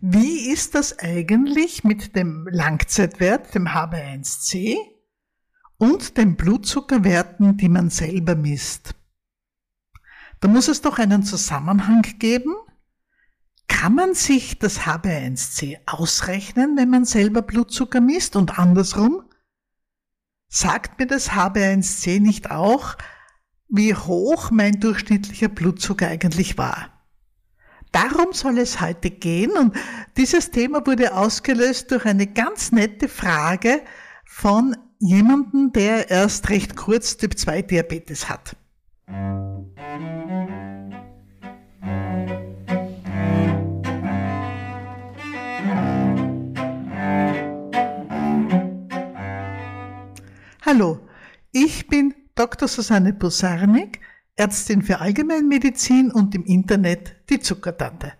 wie ist das eigentlich mit dem Langzeitwert, dem HB1C und den Blutzuckerwerten, die man selber misst? Da muss es doch einen Zusammenhang geben. Kann man sich das HB1C ausrechnen, wenn man selber Blutzucker misst und andersrum? Sagt mir das HB1C nicht auch, wie hoch mein durchschnittlicher Blutzucker eigentlich war? Darum soll es heute gehen und dieses Thema wurde ausgelöst durch eine ganz nette Frage von jemandem, der erst recht kurz Typ 2 Diabetes hat. Hallo, ich bin Dr. Susanne Busarnik, Ärztin für Allgemeinmedizin und im Internet die Zuckertante.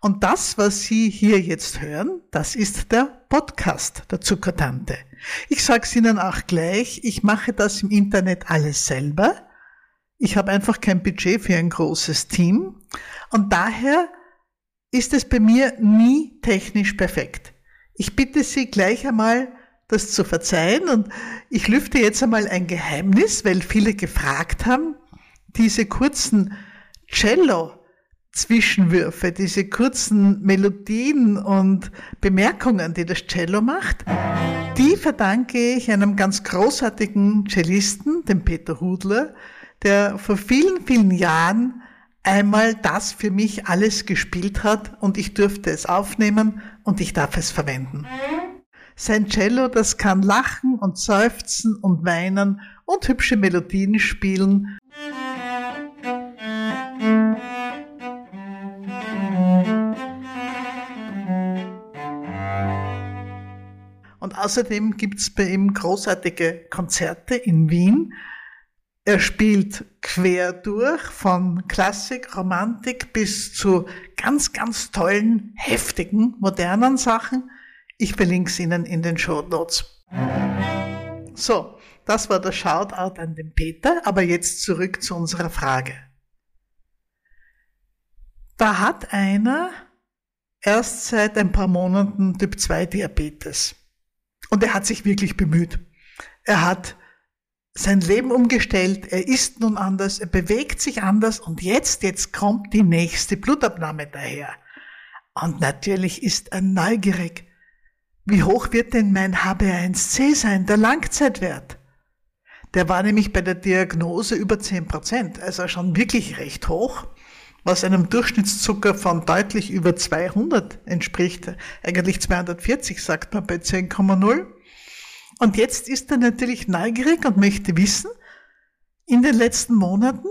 Und das, was Sie hier jetzt hören, das ist der Podcast der Zuckertante. Ich sage es Ihnen auch gleich, ich mache das im Internet alles selber. Ich habe einfach kein Budget für ein großes Team und daher ist es bei mir nie technisch perfekt. Ich bitte Sie gleich einmal, das zu verzeihen und ich lüfte jetzt einmal ein Geheimnis, weil viele gefragt haben, diese kurzen Cello-Zwischenwürfe, diese kurzen Melodien und Bemerkungen, die das Cello macht, die verdanke ich einem ganz großartigen Cellisten, dem Peter Hudler, der vor vielen, vielen Jahren einmal das für mich alles gespielt hat und ich durfte es aufnehmen und ich darf es verwenden. Sein Cello, das kann lachen und seufzen und weinen und hübsche Melodien spielen Und außerdem gibt's bei ihm großartige Konzerte in Wien. Er spielt quer durch von Klassik, Romantik bis zu ganz, ganz tollen, heftigen, modernen Sachen. Ich verlinke es Ihnen in den Show Notes. So, das war der Shoutout an den Peter, aber jetzt zurück zu unserer Frage. Da hat einer erst seit ein paar Monaten Typ 2 Diabetes. Und er hat sich wirklich bemüht. Er hat sein Leben umgestellt, er isst nun anders, er bewegt sich anders und jetzt, jetzt kommt die nächste Blutabnahme daher. Und natürlich ist er neugierig. Wie hoch wird denn mein HB1C sein, der Langzeitwert? Der war nämlich bei der Diagnose über 10 Prozent, also schon wirklich recht hoch, was einem Durchschnittszucker von deutlich über 200 entspricht. Eigentlich 240 sagt man bei 10,0. Und jetzt ist er natürlich neugierig und möchte wissen, in den letzten Monaten,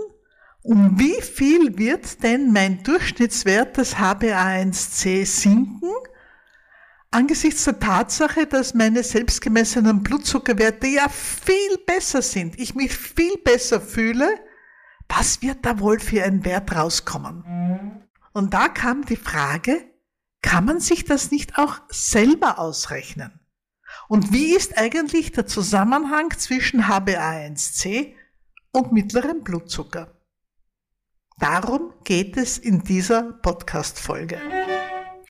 um wie viel wird denn mein Durchschnittswert des HbA1c sinken, angesichts der Tatsache, dass meine selbstgemessenen Blutzuckerwerte ja viel besser sind, ich mich viel besser fühle, was wird da wohl für ein Wert rauskommen? Und da kam die Frage, kann man sich das nicht auch selber ausrechnen? Und wie ist eigentlich der Zusammenhang zwischen HbA1c und mittlerem Blutzucker? Darum geht es in dieser Podcast-Folge.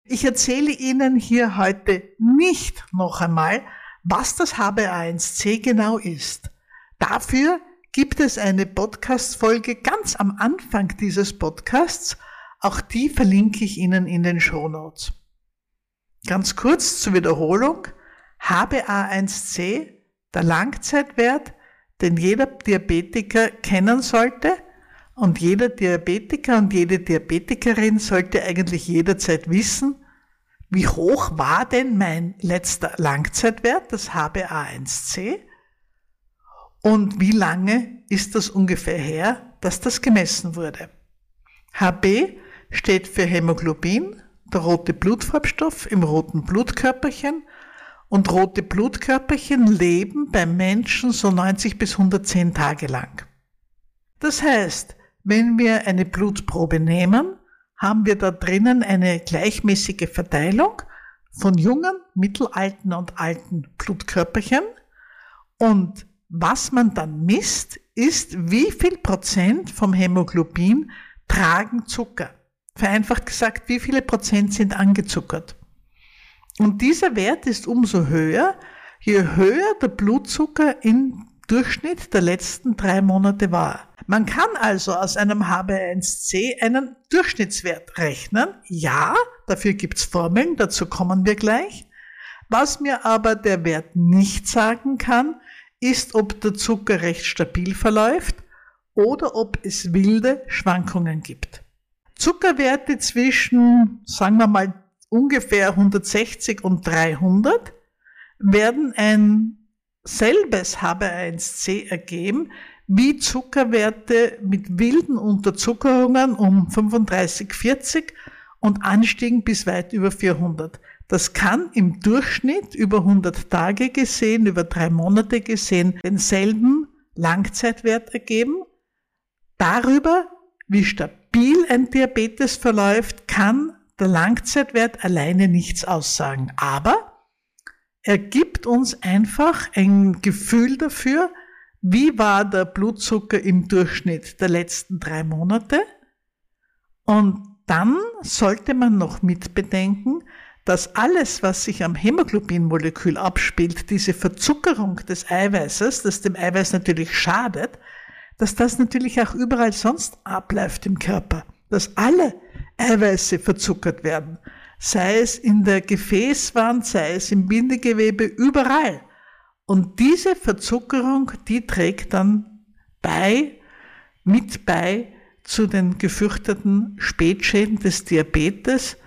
Ich erzähle Ihnen hier heute nicht noch einmal, was das HbA1c genau ist. Dafür gibt es eine Podcast-Folge ganz am Anfang dieses Podcasts. Auch die verlinke ich Ihnen in den Show Notes. Ganz kurz zur Wiederholung. HbA1c, der Langzeitwert, den jeder Diabetiker kennen sollte. Und jeder Diabetiker und jede Diabetikerin sollte eigentlich jederzeit wissen, wie hoch war denn mein letzter Langzeitwert, das HbA1c, und wie lange ist das ungefähr her, dass das gemessen wurde. HB steht für Hämoglobin, der rote Blutfarbstoff im roten Blutkörperchen und rote Blutkörperchen leben beim Menschen so 90 bis 110 Tage lang. Das heißt, wenn wir eine Blutprobe nehmen, haben wir da drinnen eine gleichmäßige Verteilung von jungen, mittelalten und alten Blutkörperchen. Und was man dann misst, ist, wie viel Prozent vom Hämoglobin tragen Zucker. vereinfacht gesagt, wie viele Prozent sind angezuckert. Und dieser Wert ist umso höher, je höher der Blutzucker im Durchschnitt der letzten drei Monate war. Man kann also aus einem HbA1c einen Durchschnittswert rechnen. Ja, dafür gibt's Formeln, dazu kommen wir gleich. Was mir aber der Wert nicht sagen kann, ist, ob der Zucker recht stabil verläuft oder ob es wilde Schwankungen gibt. Zuckerwerte zwischen, sagen wir mal, ungefähr 160 und 300 werden ein selbes HbA1c ergeben, wie Zuckerwerte mit wilden Unterzuckerungen um 35, 40 und anstiegen bis weit über 400. Das kann im Durchschnitt über 100 Tage gesehen, über drei Monate gesehen, denselben Langzeitwert ergeben. Darüber, wie stabil ein Diabetes verläuft, kann der Langzeitwert alleine nichts aussagen. Aber er gibt uns einfach ein Gefühl dafür, wie war der Blutzucker im Durchschnitt der letzten drei Monate. Und dann sollte man noch mitbedenken, dass alles, was sich am Hämoglobinmolekül abspielt, diese Verzuckerung des Eiweißes, das dem Eiweiß natürlich schadet, dass das natürlich auch überall sonst abläuft im Körper, dass alle Eiweiße verzuckert werden, sei es in der Gefäßwand, sei es im Bindegewebe, überall. Und diese Verzuckerung, die trägt dann bei, mit bei zu den gefürchteten Spätschäden des Diabetes,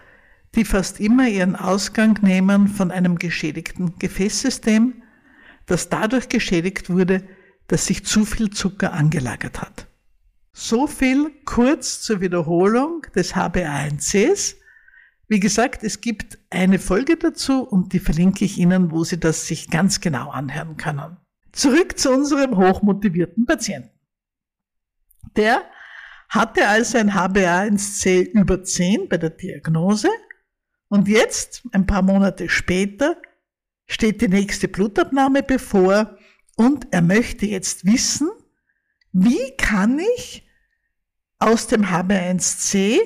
die fast immer ihren Ausgang nehmen von einem geschädigten Gefäßsystem, das dadurch geschädigt wurde, dass sich zu viel Zucker angelagert hat. So viel kurz zur Wiederholung des HbA1cs. Wie gesagt, es gibt eine Folge dazu und die verlinke ich Ihnen, wo Sie das sich ganz genau anhören können. Zurück zu unserem hochmotivierten Patienten. Der hatte also ein HbA1c über 10 bei der Diagnose und jetzt, ein paar Monate später, steht die nächste Blutabnahme bevor und er möchte jetzt wissen, wie kann ich aus dem HB1C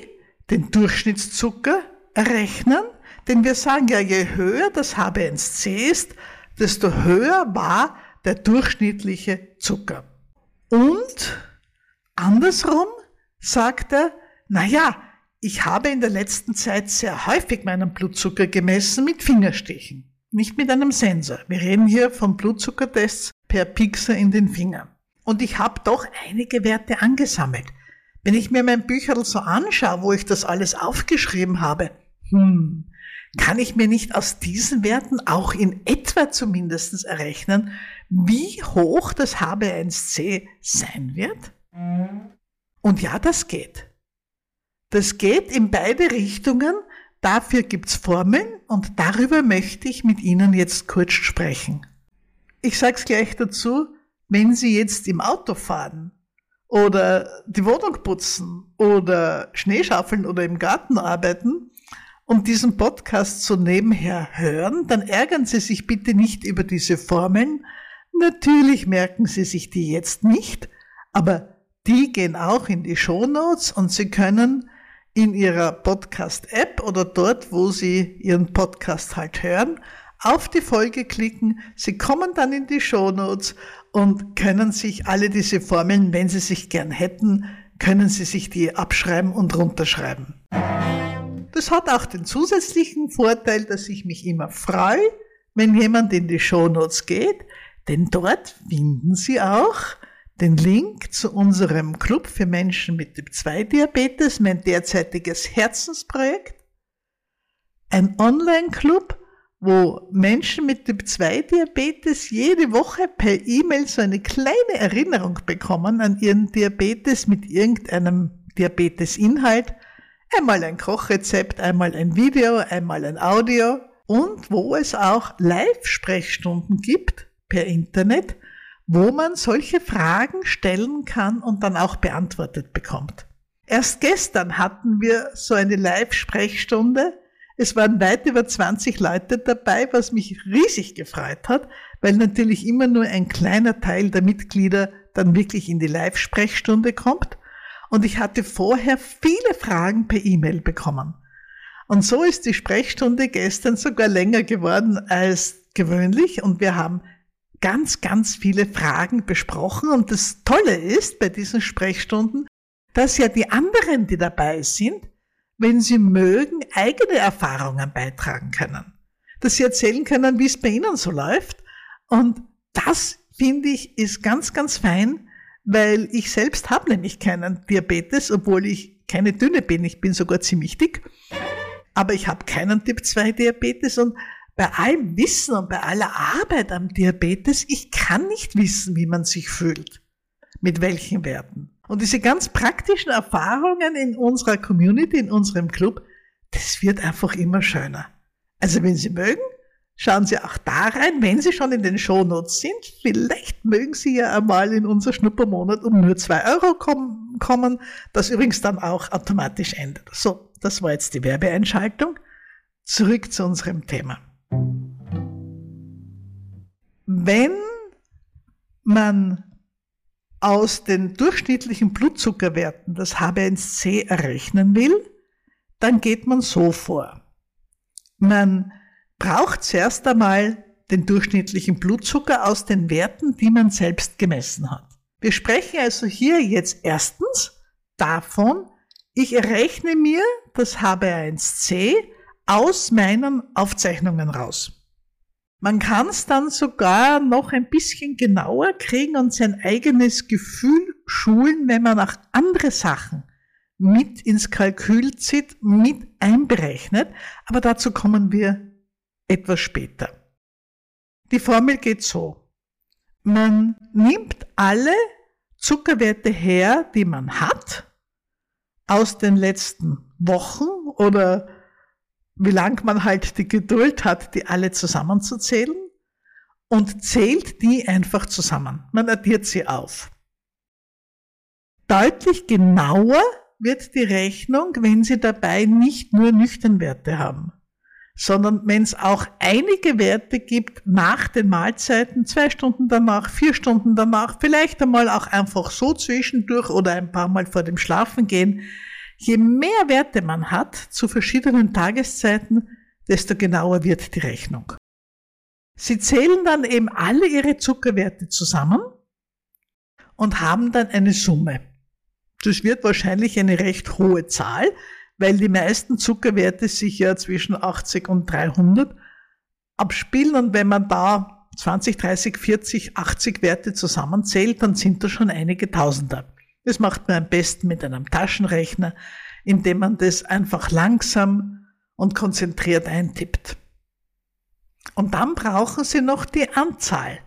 den Durchschnittszucker errechnen? Denn wir sagen ja, je höher das HB1C ist, desto höher war der durchschnittliche Zucker. Und andersrum sagt er, na ja, ich habe in der letzten Zeit sehr häufig meinen Blutzucker gemessen mit Fingerstichen, nicht mit einem Sensor. Wir reden hier von Blutzuckertests per Pixel in den Fingern. Und ich habe doch einige Werte angesammelt. Wenn ich mir mein Bücherl so anschaue, wo ich das alles aufgeschrieben habe, hm, kann ich mir nicht aus diesen Werten auch in etwa zumindest errechnen, wie hoch das HB1C sein wird? Und ja, das geht. Das geht in beide Richtungen. Dafür gibt's Formeln und darüber möchte ich mit Ihnen jetzt kurz sprechen. Ich sage es gleich dazu, wenn Sie jetzt im Auto fahren oder die Wohnung putzen oder Schneeschaufeln oder im Garten arbeiten und diesen Podcast so nebenher hören, dann ärgern Sie sich bitte nicht über diese Formeln. Natürlich merken Sie sich die jetzt nicht, aber die gehen auch in die Shownotes und Sie können in Ihrer Podcast-App oder dort, wo Sie Ihren Podcast halt hören, auf die Folge klicken. Sie kommen dann in die Shownotes und können sich alle diese Formeln, wenn Sie sich gern hätten, können Sie sich die abschreiben und runterschreiben. Das hat auch den zusätzlichen Vorteil, dass ich mich immer freue, wenn jemand in die Shownotes geht, denn dort finden Sie auch den Link zu unserem Club für Menschen mit Typ 2 Diabetes, mein derzeitiges Herzensprojekt. Ein Online-Club, wo Menschen mit Typ 2 Diabetes jede Woche per E-Mail so eine kleine Erinnerung bekommen an ihren Diabetes mit irgendeinem Diabetesinhalt. Einmal ein Kochrezept, einmal ein Video, einmal ein Audio und wo es auch Live-Sprechstunden gibt per Internet, wo man solche Fragen stellen kann und dann auch beantwortet bekommt. Erst gestern hatten wir so eine Live-Sprechstunde. Es waren weit über 20 Leute dabei, was mich riesig gefreut hat, weil natürlich immer nur ein kleiner Teil der Mitglieder dann wirklich in die Live-Sprechstunde kommt. Und ich hatte vorher viele Fragen per E-Mail bekommen. Und so ist die Sprechstunde gestern sogar länger geworden als gewöhnlich und wir haben ganz, ganz viele Fragen besprochen. Und das Tolle ist bei diesen Sprechstunden, dass ja die anderen, die dabei sind, wenn sie mögen, eigene Erfahrungen beitragen können. Dass sie erzählen können, wie es bei ihnen so läuft. Und das, finde ich, ist ganz, ganz fein, weil ich selbst habe nämlich keinen Diabetes, obwohl ich keine dünne bin. Ich bin sogar ziemlich dick aber ich habe keinen Typ-2-Diabetes und bei allem Wissen und bei aller Arbeit am Diabetes, ich kann nicht wissen, wie man sich fühlt, mit welchen Werten. Und diese ganz praktischen Erfahrungen in unserer Community, in unserem Club, das wird einfach immer schöner. Also wenn Sie mögen, schauen Sie auch da rein, wenn Sie schon in den Shownotes sind. Vielleicht mögen Sie ja einmal in unser Schnuppermonat um nur zwei Euro kommen, das übrigens dann auch automatisch ändert. So, das war jetzt die Werbeeinschaltung. Zurück zu unserem Thema. Wenn man aus den durchschnittlichen Blutzuckerwerten das HB1C errechnen will, dann geht man so vor. Man braucht zuerst einmal den durchschnittlichen Blutzucker aus den Werten, die man selbst gemessen hat. Wir sprechen also hier jetzt erstens davon, ich errechne mir das HB1C aus meinen Aufzeichnungen raus. Man kann es dann sogar noch ein bisschen genauer kriegen und sein eigenes Gefühl schulen, wenn man auch andere Sachen mit ins Kalkül zieht, mit einberechnet. Aber dazu kommen wir etwas später. Die Formel geht so. Man nimmt alle Zuckerwerte her, die man hat, aus den letzten Wochen oder wie lang man halt die Geduld hat, die alle zusammenzuzählen und zählt die einfach zusammen. Man addiert sie auf. Deutlich genauer wird die Rechnung, wenn Sie dabei nicht nur Nüchternwerte haben, sondern wenn es auch einige Werte gibt nach den Mahlzeiten, zwei Stunden danach, vier Stunden danach, vielleicht einmal auch einfach so zwischendurch oder ein paar Mal vor dem Schlafengehen, Je mehr Werte man hat zu verschiedenen Tageszeiten, desto genauer wird die Rechnung. Sie zählen dann eben alle ihre Zuckerwerte zusammen und haben dann eine Summe. Das wird wahrscheinlich eine recht hohe Zahl, weil die meisten Zuckerwerte sich ja zwischen 80 und 300 abspielen und wenn man da 20, 30, 40, 80 Werte zusammenzählt, dann sind das schon einige Tausender. Das macht man am besten mit einem Taschenrechner, indem man das einfach langsam und konzentriert eintippt. Und dann brauchen Sie noch die Anzahl.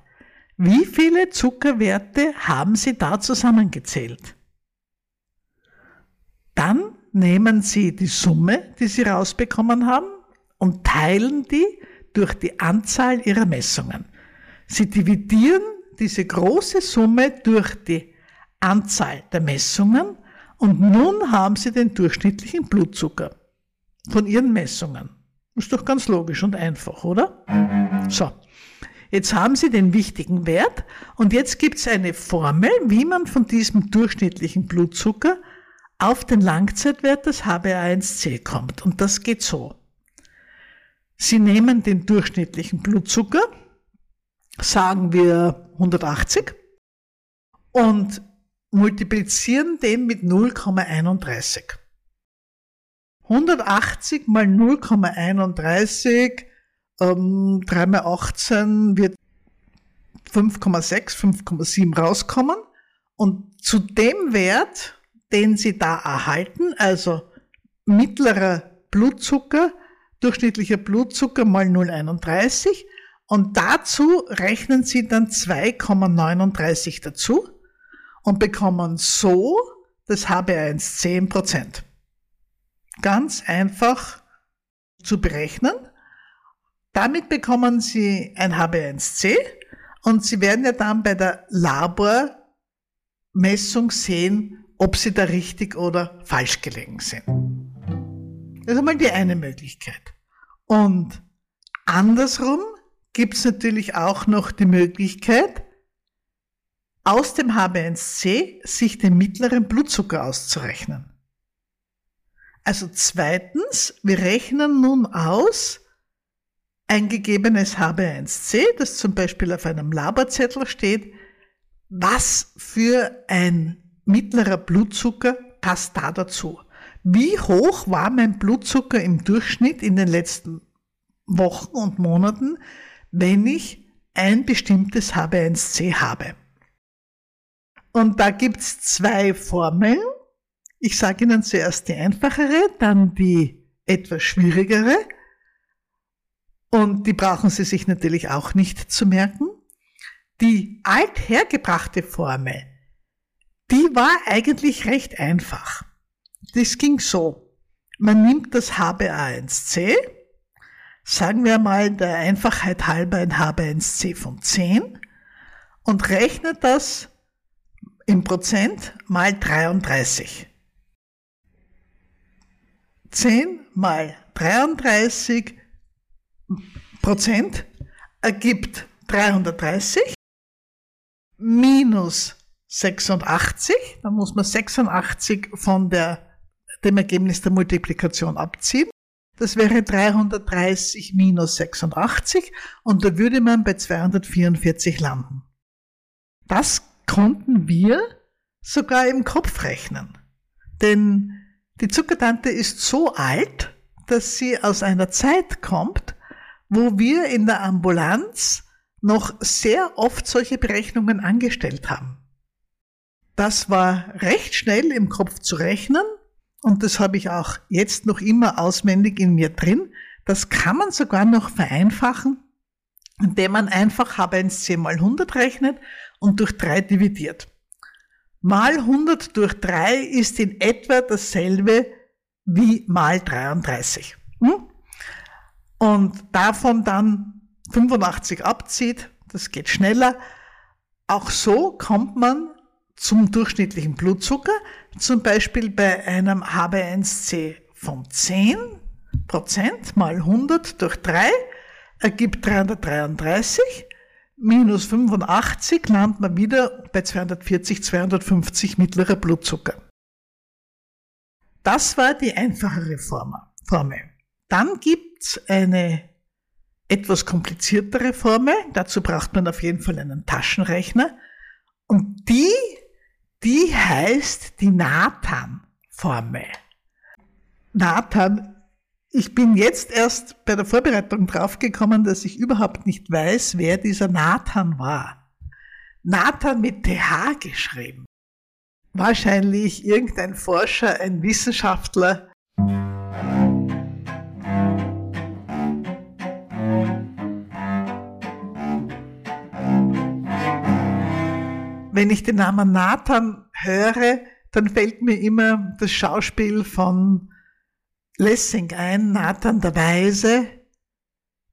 Wie viele Zuckerwerte haben Sie da zusammengezählt? Dann nehmen Sie die Summe, die Sie rausbekommen haben, und teilen die durch die Anzahl Ihrer Messungen. Sie dividieren diese große Summe durch die Anzahl der Messungen und nun haben Sie den durchschnittlichen Blutzucker von Ihren Messungen. Ist doch ganz logisch und einfach, oder? So, jetzt haben Sie den wichtigen Wert und jetzt gibt es eine Formel, wie man von diesem durchschnittlichen Blutzucker auf den Langzeitwert des HbA1c kommt. Und das geht so. Sie nehmen den durchschnittlichen Blutzucker, sagen wir 180, und multiplizieren den mit 0,31. 180 mal 0,31, ähm, 3 mal 18 wird 5,6, 5,7 rauskommen. Und zu dem Wert, den Sie da erhalten, also mittlerer Blutzucker, durchschnittlicher Blutzucker mal 0,31, und dazu rechnen Sie dann 2,39 dazu und bekommen so das HB1 10%. Ganz einfach zu berechnen. Damit bekommen Sie ein HB1C und Sie werden ja dann bei der Labormessung sehen, ob Sie da richtig oder falsch gelegen sind. Das ist einmal die eine Möglichkeit. Und andersrum gibt es natürlich auch noch die Möglichkeit, aus dem HB1C sich den mittleren Blutzucker auszurechnen. Also zweitens, wir rechnen nun aus ein gegebenes HB1C, das zum Beispiel auf einem Laberzettel steht, was für ein mittlerer Blutzucker passt da dazu. Wie hoch war mein Blutzucker im Durchschnitt in den letzten Wochen und Monaten, wenn ich ein bestimmtes HB1C habe? Und da gibt's zwei Formeln. Ich sage Ihnen zuerst die einfachere, dann die etwas schwierigere. Und die brauchen Sie sich natürlich auch nicht zu merken. Die althergebrachte Formel, die war eigentlich recht einfach. Das ging so. Man nimmt das HbA1c, sagen wir mal der Einfachheit halber ein HbA1c von 10 und rechnet das im Prozent mal 33. 10 mal 33 Prozent ergibt 330 minus 86, dann muss man 86 von der, dem Ergebnis der Multiplikation abziehen. Das wäre 330 minus 86 und da würde man bei 244 landen. Das konnten wir sogar im Kopf rechnen. Denn die Zuckertante ist so alt, dass sie aus einer Zeit kommt, wo wir in der Ambulanz noch sehr oft solche Berechnungen angestellt haben. Das war recht schnell im Kopf zu rechnen und das habe ich auch jetzt noch immer auswendig in mir drin. Das kann man sogar noch vereinfachen, indem man einfach H1C mal 100 rechnet und durch 3 dividiert. Mal 100 durch 3 ist in etwa dasselbe wie mal 33. Hm? Und davon dann 85 abzieht, das geht schneller. Auch so kommt man zum durchschnittlichen Blutzucker, zum Beispiel bei einem HB1C von 10 Prozent mal 100 durch 3 ergibt 333, minus 85 landet man wieder bei 240, 250 mittlerer Blutzucker. Das war die einfachere Formel. Dann gibt's eine etwas kompliziertere Formel. Dazu braucht man auf jeden Fall einen Taschenrechner. Und die, die heißt die Nathan-Formel. Nathan, ich bin jetzt erst bei der Vorbereitung draufgekommen, dass ich überhaupt nicht weiß, wer dieser Nathan war. Nathan mit TH geschrieben. Wahrscheinlich irgendein Forscher, ein Wissenschaftler, wenn ich den Namen Nathan höre, dann fällt mir immer das Schauspiel von Lessing ein, Nathan der Weise.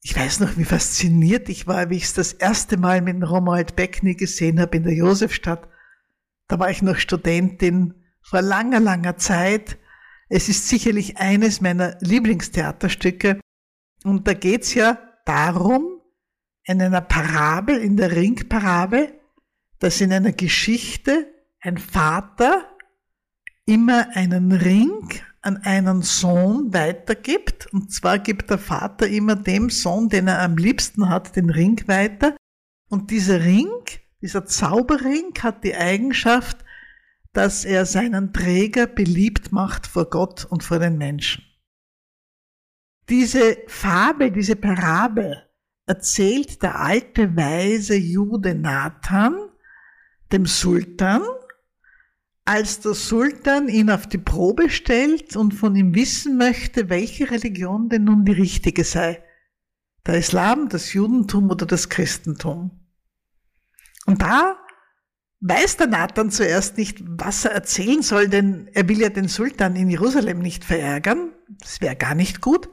Ich weiß noch, wie fasziniert ich war, wie ich es das erste Mal mit Romuald Beckny gesehen habe in der Josefstadt. Da war ich noch Studentin, vor langer, langer Zeit. Es ist sicherlich eines meiner Lieblingstheaterstücke. Und da geht's ja darum, in einer Parabel, in der Ringparabel, dass in einer Geschichte ein Vater immer einen Ring an einen Sohn weitergibt. Und zwar gibt der Vater immer dem Sohn, den er am liebsten hat, den Ring weiter. Und dieser Ring, dieser Zauberring hat die Eigenschaft, dass er seinen Träger beliebt macht vor Gott und vor den Menschen. Diese Fabel, diese Parabel erzählt der alte weise Jude Nathan dem Sultan, als der Sultan ihn auf die Probe stellt und von ihm wissen möchte, welche Religion denn nun die richtige sei. Der Islam, das Judentum oder das Christentum. Und da weiß der Nathan zuerst nicht, was er erzählen soll, denn er will ja den Sultan in Jerusalem nicht verärgern. Das wäre gar nicht gut.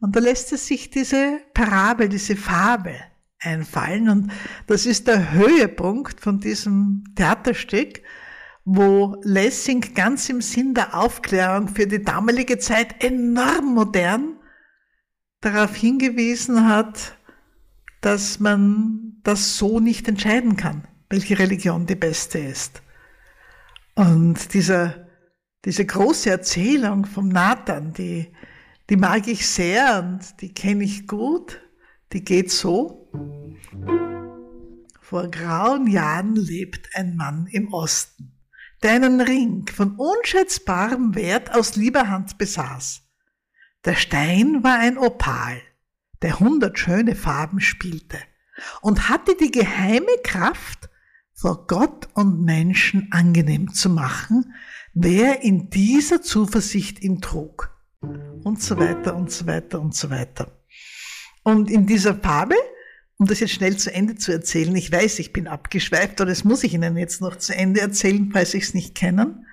Und da lässt er sich diese Parabel, diese Fabel einfallen. Und das ist der Höhepunkt von diesem Theaterstück, wo Lessing ganz im Sinn der Aufklärung für die damalige Zeit enorm modern darauf hingewiesen hat, dass man das so nicht entscheiden kann. welche Religion die beste ist. Und dieser, diese große Erzählung vom Nathan, die, die mag ich sehr und die kenne ich gut. Die geht so. Vor grauen Jahren lebt ein Mann im Osten, der einen Ring von unschätzbarem Wert aus lieber Hand besaß. Der Stein war ein Opal, der hundert schöne Farben spielte und hatte die geheime Kraft, vor Gott und Menschen angenehm zu machen, wer in dieser Zuversicht ihn trug. Und so weiter und so weiter und so weiter. Und in dieser Fabel, um das jetzt schnell zu Ende zu erzählen, ich weiß, ich bin abgeschweift, aber das muss ich Ihnen jetzt noch zu Ende erzählen, falls Sie es nicht kennen.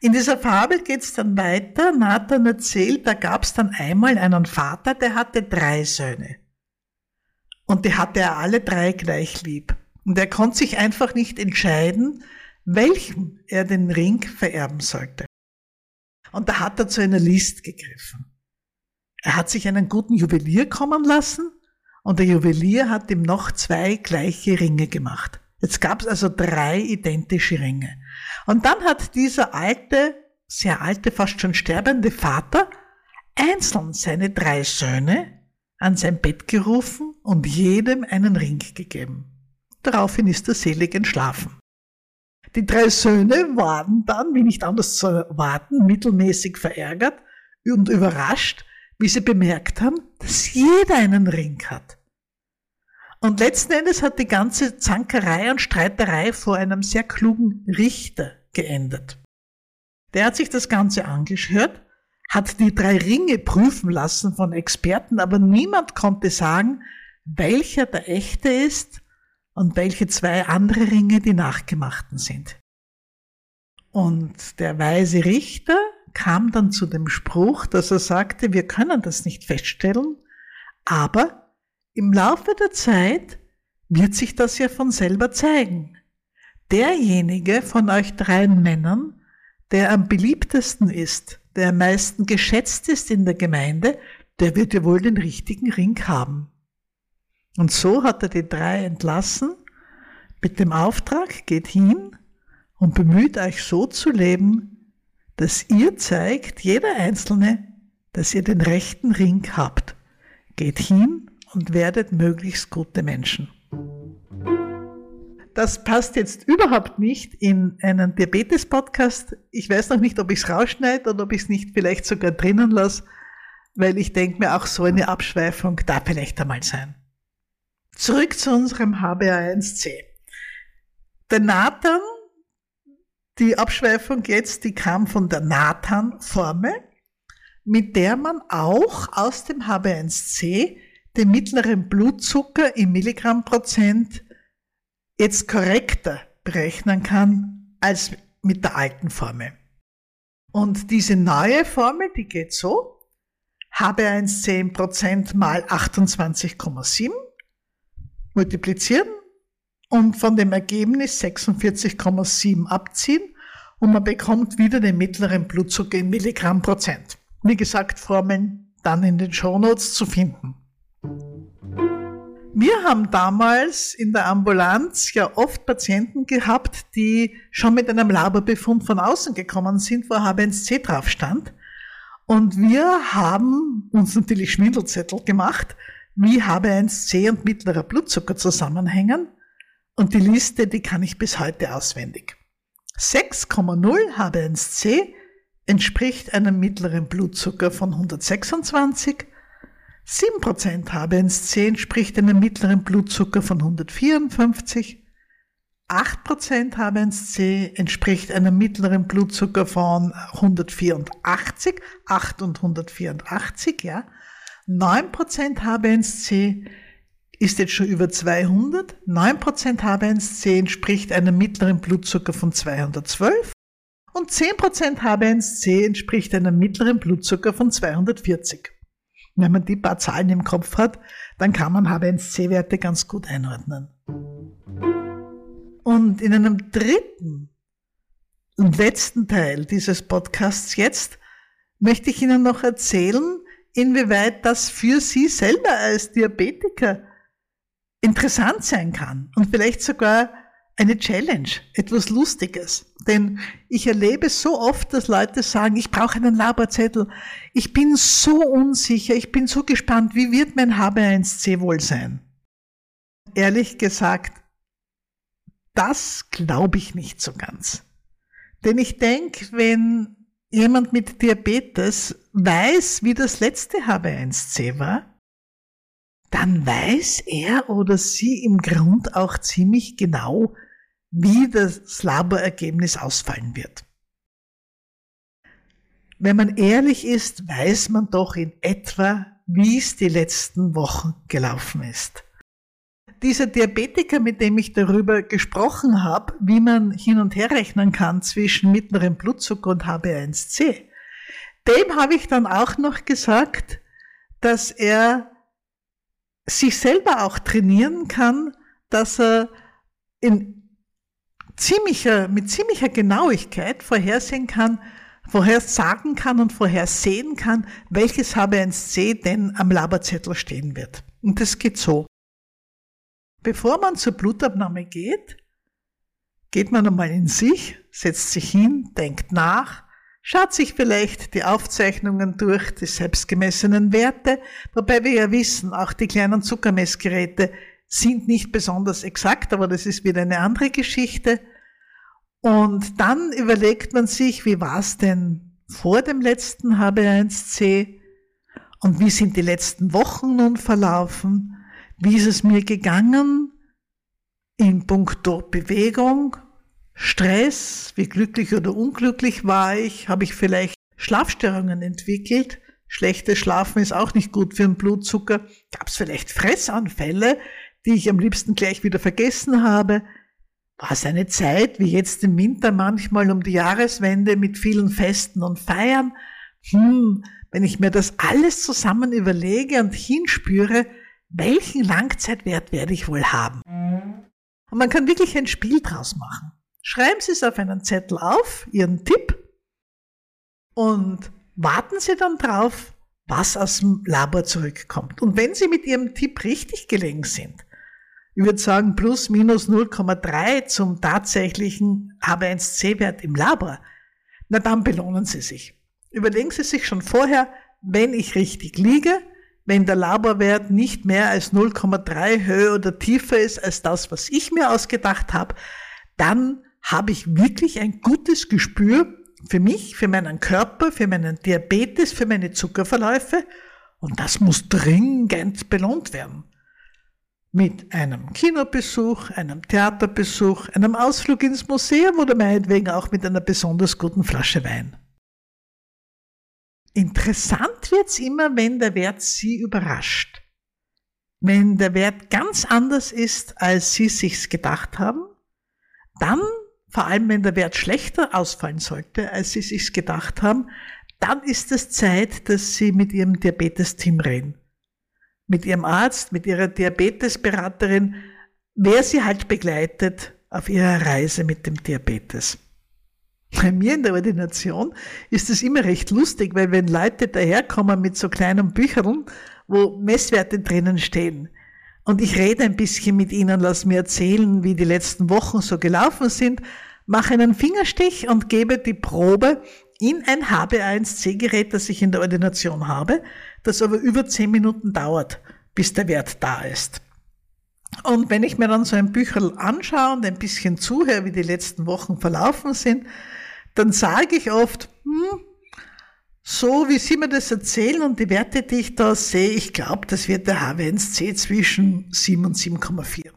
In dieser Fabel geht es dann weiter. Nathan erzählt, da gab es dann einmal einen Vater, der hatte drei Söhne. Und die hatte er alle drei gleich lieb. Und er konnte sich einfach nicht entscheiden, welchem er den Ring vererben sollte. Und da hat er zu einer List gegriffen. Er hat sich einen guten Juwelier kommen lassen und der Juwelier hat ihm noch zwei gleiche Ringe gemacht. Jetzt gab es also drei identische Ringe. Und dann hat dieser alte, sehr alte, fast schon sterbende Vater einzeln seine drei Söhne an sein Bett gerufen und jedem einen Ring gegeben. Daraufhin ist er selig entschlafen. Die drei Söhne waren dann, wie nicht anders zu erwarten, mittelmäßig verärgert und überrascht, wie sie bemerkt haben, dass jeder einen Ring hat. Und letzten Endes hat die ganze Zankerei und Streiterei vor einem sehr klugen Richter geendet. Der hat sich das Ganze angeschaut hat die drei Ringe prüfen lassen von Experten, aber niemand konnte sagen, welcher der echte ist und welche zwei andere Ringe die nachgemachten sind. Und der weise Richter kam dann zu dem Spruch, dass er sagte, wir können das nicht feststellen, aber im Laufe der Zeit wird sich das ja von selber zeigen. Derjenige von euch dreien Männern, der am beliebtesten ist, der am meisten geschätzt ist in der Gemeinde, der wird ja wohl den richtigen Ring haben. Und so hat er die drei entlassen mit dem Auftrag, geht hin und bemüht euch so zu leben, dass ihr zeigt, jeder Einzelne, dass ihr den rechten Ring habt. Geht hin und werdet möglichst gute Menschen das passt jetzt überhaupt nicht in einen Diabetes-Podcast. Ich weiß noch nicht, ob ich es rausschneide oder ob ich es nicht vielleicht sogar drinnen lasse, weil ich denke mir, auch so eine Abschweifung darf vielleicht einmal sein. Zurück zu unserem HbA1c. Der Nathan, die Abschweifung jetzt, die kam von der Nathan-Formel, mit der man auch aus dem HbA1c den mittleren Blutzucker im Milligrammprozent jetzt korrekter berechnen kann als mit der alten Formel. Und diese neue Formel, die geht so, habe 1 10% mal 28,7 multiplizieren und von dem Ergebnis 46,7 abziehen und man bekommt wieder den mittleren Blutzucker in Milligramm Prozent. Wie gesagt, Formeln dann in den Shownotes zu finden. Wir haben damals in der Ambulanz ja oft Patienten gehabt, die schon mit einem Laberbefund von außen gekommen sind, wo H1C drauf stand. Und wir haben uns natürlich Schwindelzettel gemacht, wie HB1C und mittlerer Blutzucker zusammenhängen. Und die Liste, die kann ich bis heute auswendig. 6,0 HB1C entspricht einem mittleren Blutzucker von 126 7% HbA1c entspricht einem mittleren Blutzucker von 154. 8% HbA1c entspricht einem mittleren Blutzucker von 184, 8 und 184, ja. 9% HbA1c ist jetzt schon über 200. 9% HbA1c entspricht einem mittleren Blutzucker von 212 und 10% HbA1c entspricht einem mittleren Blutzucker von 240. Wenn man die paar Zahlen im Kopf hat, dann kann man H1C-Werte ganz gut einordnen. Und in einem dritten und letzten Teil dieses Podcasts jetzt möchte ich Ihnen noch erzählen, inwieweit das für Sie selber als Diabetiker interessant sein kann und vielleicht sogar eine Challenge, etwas Lustiges. Denn ich erlebe so oft, dass Leute sagen, ich brauche einen Laberzettel. Ich bin so unsicher, ich bin so gespannt, wie wird mein HB1C wohl sein? Ehrlich gesagt, das glaube ich nicht so ganz. Denn ich denke, wenn jemand mit Diabetes weiß, wie das letzte HB1C war, dann weiß er oder sie im Grund auch ziemlich genau, wie das Laborergebnis ausfallen wird. Wenn man ehrlich ist, weiß man doch in etwa, wie es die letzten Wochen gelaufen ist. Dieser Diabetiker, mit dem ich darüber gesprochen habe, wie man hin und her rechnen kann zwischen mittlerem Blutzucker und HB1C, dem habe ich dann auch noch gesagt, dass er sich selber auch trainieren kann, dass er in ziemlicher, mit ziemlicher Genauigkeit vorhersehen kann, vorhersagen kann und vorhersehen kann, welches HB1C denn am Laberzettel stehen wird. Und das geht so. Bevor man zur Blutabnahme geht, geht man einmal in sich, setzt sich hin, denkt nach, schaut sich vielleicht die Aufzeichnungen durch, die selbstgemessenen Werte, wobei wir ja wissen, auch die kleinen Zuckermessgeräte sind nicht besonders exakt, aber das ist wieder eine andere Geschichte. Und dann überlegt man sich, wie war es denn vor dem letzten HB1C und wie sind die letzten Wochen nun verlaufen? Wie ist es mir gegangen? In puncto Bewegung, Stress, wie glücklich oder unglücklich war ich, habe ich vielleicht Schlafstörungen entwickelt, schlechtes Schlafen ist auch nicht gut für den Blutzucker, gab es vielleicht Fressanfälle, die ich am liebsten gleich wieder vergessen habe, war es eine Zeit wie jetzt im Winter manchmal um die Jahreswende mit vielen Festen und Feiern, hm, wenn ich mir das alles zusammen überlege und hinspüre, welchen Langzeitwert werde ich wohl haben? Und man kann wirklich ein Spiel draus machen. Schreiben Sie es auf einen Zettel auf, Ihren Tipp, und warten Sie dann drauf, was aus dem Labor zurückkommt. Und wenn Sie mit Ihrem Tipp richtig gelegen sind, ich würde sagen plus minus 0,3 zum tatsächlichen HB1C-Wert im Labor, na dann belohnen Sie sich. Überlegen Sie sich schon vorher, wenn ich richtig liege, wenn der Laborwert nicht mehr als 0,3 höher oder tiefer ist als das, was ich mir ausgedacht habe, dann habe ich wirklich ein gutes Gespür für mich, für meinen Körper, für meinen Diabetes, für meine Zuckerverläufe. Und das muss dringend belohnt werden. Mit einem Kinobesuch, einem Theaterbesuch, einem Ausflug ins Museum oder meinetwegen auch mit einer besonders guten Flasche Wein. Interessant wird's immer, wenn der Wert Sie überrascht. Wenn der Wert ganz anders ist, als Sie sich's gedacht haben, dann vor allem wenn der Wert schlechter ausfallen sollte, als Sie sich gedacht haben, dann ist es Zeit, dass Sie mit Ihrem Diabetesteam reden. Mit Ihrem Arzt, mit Ihrer Diabetesberaterin, wer Sie halt begleitet auf Ihrer Reise mit dem Diabetes. Bei mir in der Ordination ist es immer recht lustig, weil wenn Leute daherkommen mit so kleinen Büchern, wo Messwerte drinnen stehen, und ich rede ein bisschen mit Ihnen, lass mir erzählen, wie die letzten Wochen so gelaufen sind, mache einen Fingerstich und gebe die Probe in ein HB1C-Gerät, das ich in der Ordination habe, das aber über zehn Minuten dauert, bis der Wert da ist. Und wenn ich mir dann so ein Bücherl anschaue und ein bisschen zuhöre, wie die letzten Wochen verlaufen sind, dann sage ich oft, hm, so wie Sie mir das erzählen und die Werte, die ich da sehe, ich glaube, das wird der H1C zwischen 7 und 7,4.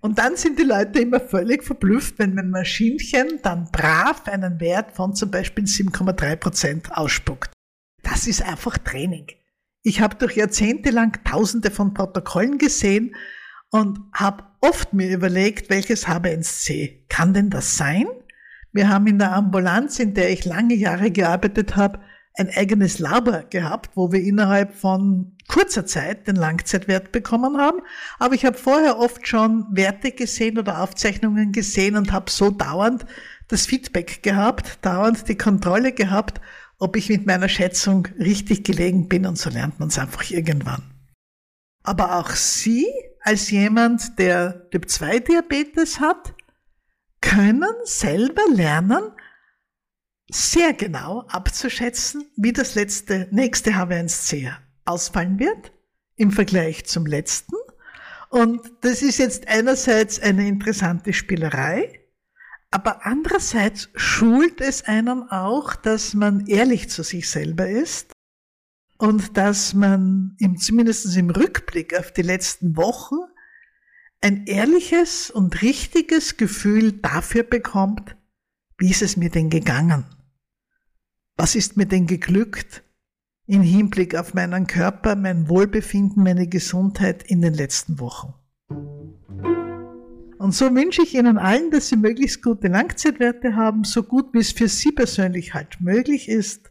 Und dann sind die Leute immer völlig verblüfft, wenn mein Maschinchen dann brav einen Wert von zum Beispiel 7,3 Prozent ausspuckt. Das ist einfach Training. Ich habe durch Jahrzehnte lang tausende von Protokollen gesehen und habe oft mir überlegt, welches H1C kann denn das sein? Wir haben in der Ambulanz, in der ich lange Jahre gearbeitet habe, ein eigenes Labor gehabt, wo wir innerhalb von kurzer Zeit den Langzeitwert bekommen haben. Aber ich habe vorher oft schon Werte gesehen oder Aufzeichnungen gesehen und habe so dauernd das Feedback gehabt, dauernd die Kontrolle gehabt, ob ich mit meiner Schätzung richtig gelegen bin und so lernt man es einfach irgendwann. Aber auch Sie als jemand, der Typ 2 Diabetes hat, können selber lernen, sehr genau abzuschätzen, wie das letzte, nächste H1C ausfallen wird im Vergleich zum letzten. Und das ist jetzt einerseits eine interessante Spielerei, aber andererseits schult es einen auch, dass man ehrlich zu sich selber ist und dass man im, zumindest im Rückblick auf die letzten Wochen ein ehrliches und richtiges Gefühl dafür bekommt, wie ist es mir denn gegangen? Was ist mir denn geglückt im Hinblick auf meinen Körper, mein Wohlbefinden, meine Gesundheit in den letzten Wochen? Und so wünsche ich Ihnen allen, dass Sie möglichst gute Langzeitwerte haben, so gut wie es für Sie persönlich halt möglich ist.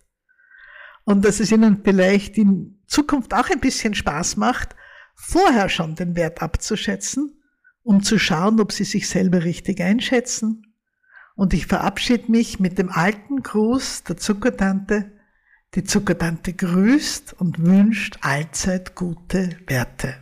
Und dass es Ihnen vielleicht in Zukunft auch ein bisschen Spaß macht, vorher schon den Wert abzuschätzen, um zu schauen, ob Sie sich selber richtig einschätzen und ich verabschiede mich mit dem alten Gruß der Zuckertante. Die Zuckertante grüßt und wünscht allzeit gute Werte.